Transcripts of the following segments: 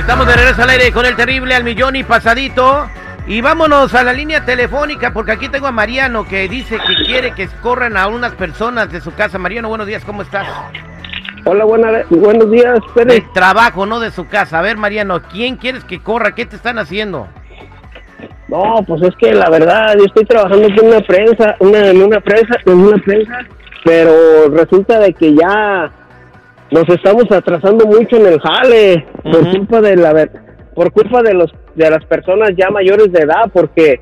Estamos de regreso al aire con el terrible al millón y pasadito. Y vámonos a la línea telefónica porque aquí tengo a Mariano que dice que quiere que corran a unas personas de su casa. Mariano, buenos días, ¿cómo estás? Hola, buena, buenos días, De Pérez. trabajo, no de su casa. A ver, Mariano, ¿quién quieres que corra? ¿Qué te están haciendo? No, pues es que la verdad, yo estoy trabajando en una prensa, una, en una prensa, en una prensa, pero resulta de que ya nos estamos atrasando mucho en el jale por culpa de la por culpa de los de las personas ya mayores de edad, porque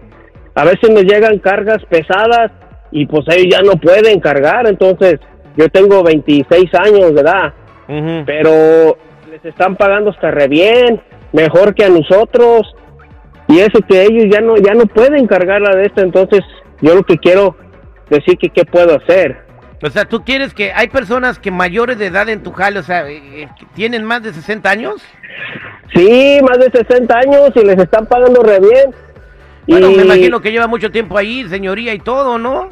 a veces nos llegan cargas pesadas y pues ellos ya no pueden cargar, entonces yo tengo 26 años de edad. Pero les están pagando hasta re bien, mejor que a nosotros. Y eso que ellos ya no ya no pueden cargar la de esto, entonces yo lo que quiero decir que qué puedo hacer. O sea, ¿tú quieres que hay personas que mayores de edad en tu jale, o sea, eh, eh, tienen más de 60 años? Sí, más de 60 años y les están pagando re bien. Bueno, y me imagino que lleva mucho tiempo ahí, señoría y todo, ¿no?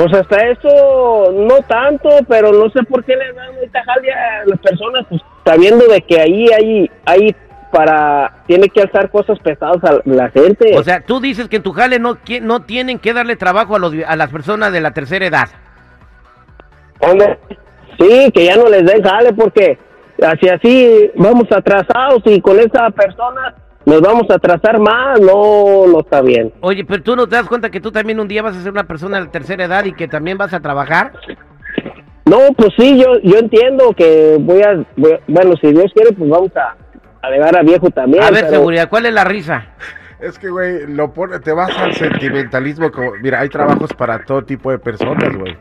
pues hasta eso no tanto, pero no sé por qué le dan ahorita jale a las personas, pues sabiendo de que ahí hay hay para tiene que alzar cosas pesadas a la gente. O sea, tú dices que en tu jale no, no tienen que darle trabajo a, los, a las personas de la tercera edad. Hombre, sí, que ya no les den jale porque así así vamos atrasados y con esa persona nos vamos a atrasar más, no, no está bien. Oye, pero tú no te das cuenta que tú también un día vas a ser una persona de la tercera edad y que también vas a trabajar. No, pues sí, yo yo entiendo que voy a, voy a- bueno, si Dios quiere, pues vamos a, a llegar a viejo también. A ver, pero- seguridad, ¿cuál es la risa? Es que, güey, lo pone, te vas al sentimentalismo. Como, mira, hay trabajos para todo tipo de personas, güey.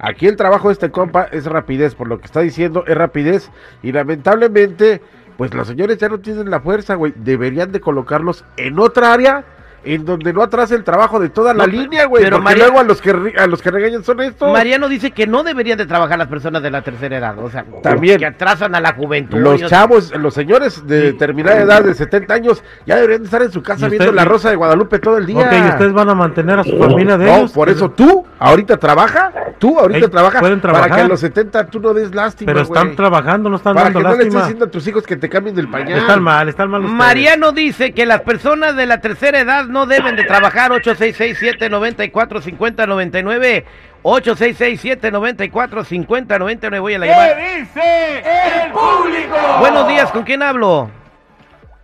Aquí el trabajo de este compa es rapidez, por lo que está diciendo, es rapidez. Y lamentablemente, pues los señores ya no tienen la fuerza, güey. Deberían de colocarlos en otra área en donde no atrase el trabajo de toda la No, línea, güey. pero Porque María- luego a los que a los que regañan son estos. Mariano dice que no deberían de trabajar las personas de la tercera edad, o sea, También. que atrasan a la juventud. Los Yo- chavos, los señores de determinada edad, de 70 años, ya deberían de estar en su casa ¿Y viendo usted- la Rosa de Guadalupe todo el día. Ok, ¿y ustedes van a mantener a su familia de No, ellos? por eso tú ahorita trabaja, tú ahorita Ey, trabaja pueden para trabajar. que a los 70 tú no des lástima, Pero están trabajando, no están Para dando que no le estés lástima. diciendo a tus hijos que te cambien del pañal. Están mal, están mal ustedes. Mariano dice que las personas de la tercera edad no deben de trabajar 866-794-5099. 866-794-5099. Voy a la llamada. dice el público? Buenos días, ¿con quién hablo?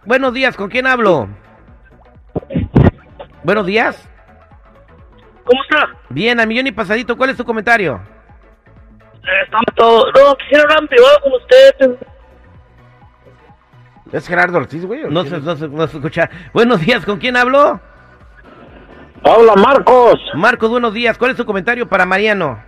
Buenos días, ¿con quién hablo? Buenos días. ¿Cómo está? Bien, a millón y pasadito, ¿cuál es tu comentario? Estamos todos. No, quisiera hablar en privado con usted. ¿Es Gerardo Ortiz, güey? No se, no, se, no se escucha. Buenos días, ¿con quién hablo? Hola Marcos. Marcos, buenos días. ¿Cuál es tu comentario para Mariano?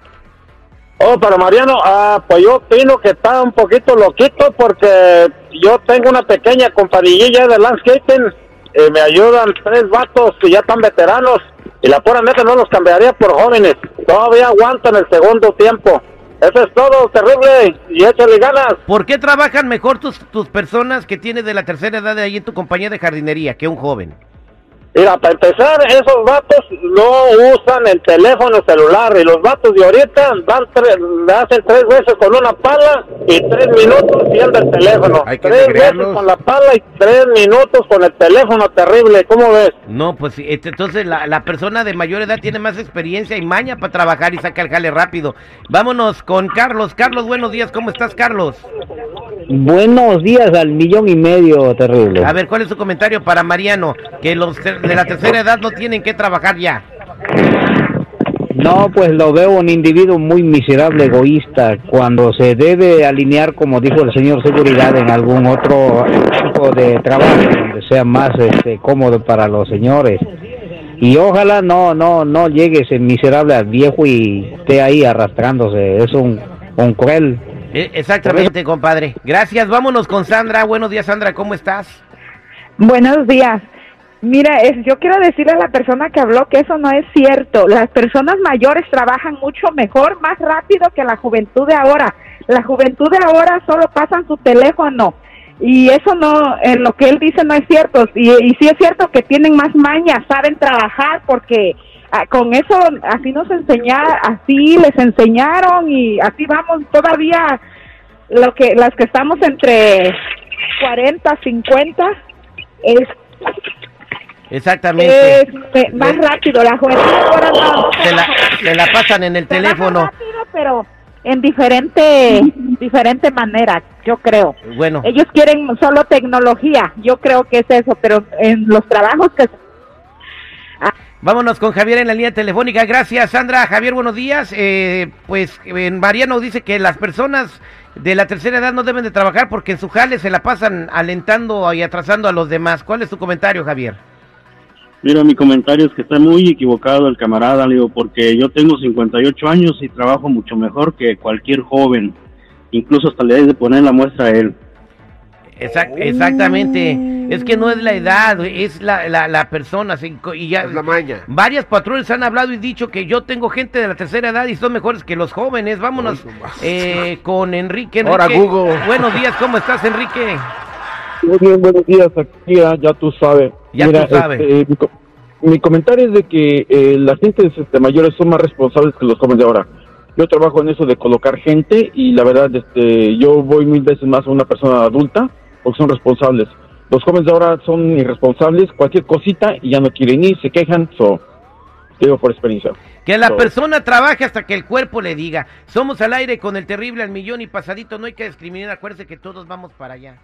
Oh, para Mariano, ah, pues yo opino que está un poquito loquito porque yo tengo una pequeña compañía de landscaping y me ayudan tres vatos que ya están veteranos y la pura neta no los cambiaría por jóvenes. Todavía aguantan el segundo tiempo. Eso es todo, terrible, y échale ganas. ¿Por qué trabajan mejor tus, tus personas que tienes de la tercera edad de ahí en tu compañía de jardinería que un joven? Mira, para empezar, esos vatos no usan el teléfono celular y los vatos de ahorita dan tres, le hacen tres veces con una pala y tres minutos viendo el teléfono. Hay que tres veces con la pala y tres minutos con el teléfono terrible. ¿Cómo ves? No, pues este, entonces la, la persona de mayor edad tiene más experiencia y maña para trabajar y saca el jale rápido. Vámonos con Carlos. Carlos, buenos días. ¿Cómo estás, Carlos? Buenos días al millón y medio, terrible. A ver, ¿cuál es su comentario para Mariano? Que los de la tercera edad no tienen que trabajar ya. No, pues lo veo un individuo muy miserable, egoísta, cuando se debe alinear, como dijo el señor Seguridad, en algún otro tipo de trabajo donde sea más este, cómodo para los señores. Y ojalá no, no, no llegue ese miserable al viejo y esté ahí arrastrándose. Es un, un cruel. Eh, exactamente, compadre. Gracias. Vámonos con Sandra. Buenos días, Sandra. ¿Cómo estás? Buenos días. Mira, es, yo quiero decirle a la persona que habló que eso no es cierto. Las personas mayores trabajan mucho mejor, más rápido que la juventud de ahora. La juventud de ahora solo pasan su teléfono y eso no, en lo que él dice no es cierto. Y, y sí es cierto que tienen más maña, saben trabajar porque ah, con eso así nos enseñaron, así les enseñaron y así vamos todavía lo que las que estamos entre 40, 50 es Exactamente. es eh, más rápido, la juventud ahora no, Se la, se la pasan en el trabaja teléfono. rápido, pero en diferente diferente manera, yo creo. Bueno, Ellos quieren solo tecnología, yo creo que es eso, pero en los trabajos que vámonos con Javier en la línea telefónica. Gracias, Sandra. Javier, buenos días. Eh, pues eh, Mariano dice que las personas de la tercera edad no deben de trabajar porque en su jale se la pasan alentando y atrasando a los demás. ¿Cuál es tu comentario, Javier? Mira, mi comentario es que está muy equivocado el camarada, le digo, porque yo tengo 58 años y trabajo mucho mejor que cualquier joven. Incluso hasta le debes de poner la muestra a él. Exact- exactamente. Es que no es la edad, es la, la, la persona. Y ya, Es la maña. Varias patrones han hablado y dicho que yo tengo gente de la tercera edad y son mejores que los jóvenes. Vámonos eh, con Enrique. Ahora, Enrique, Google. Buenos días, ¿cómo estás, Enrique? Muy bien, buenos días, aquí ya, ya tú sabes. Ya tú sabes. este, mi, co- mi comentario es de que eh, las gentes este, mayores son más responsables que los jóvenes de ahora. Yo trabajo en eso de colocar gente y la verdad, este, yo voy mil veces más a una persona adulta porque son responsables. Los jóvenes de ahora son irresponsables, cualquier cosita y ya no quieren ir, se quejan, so, digo por experiencia. Que la So, persona trabaje hasta que el cuerpo le diga. Somos al aire con el terrible al millón y pasadito. No hay que discriminar. Acuérdese que todos vamos para allá.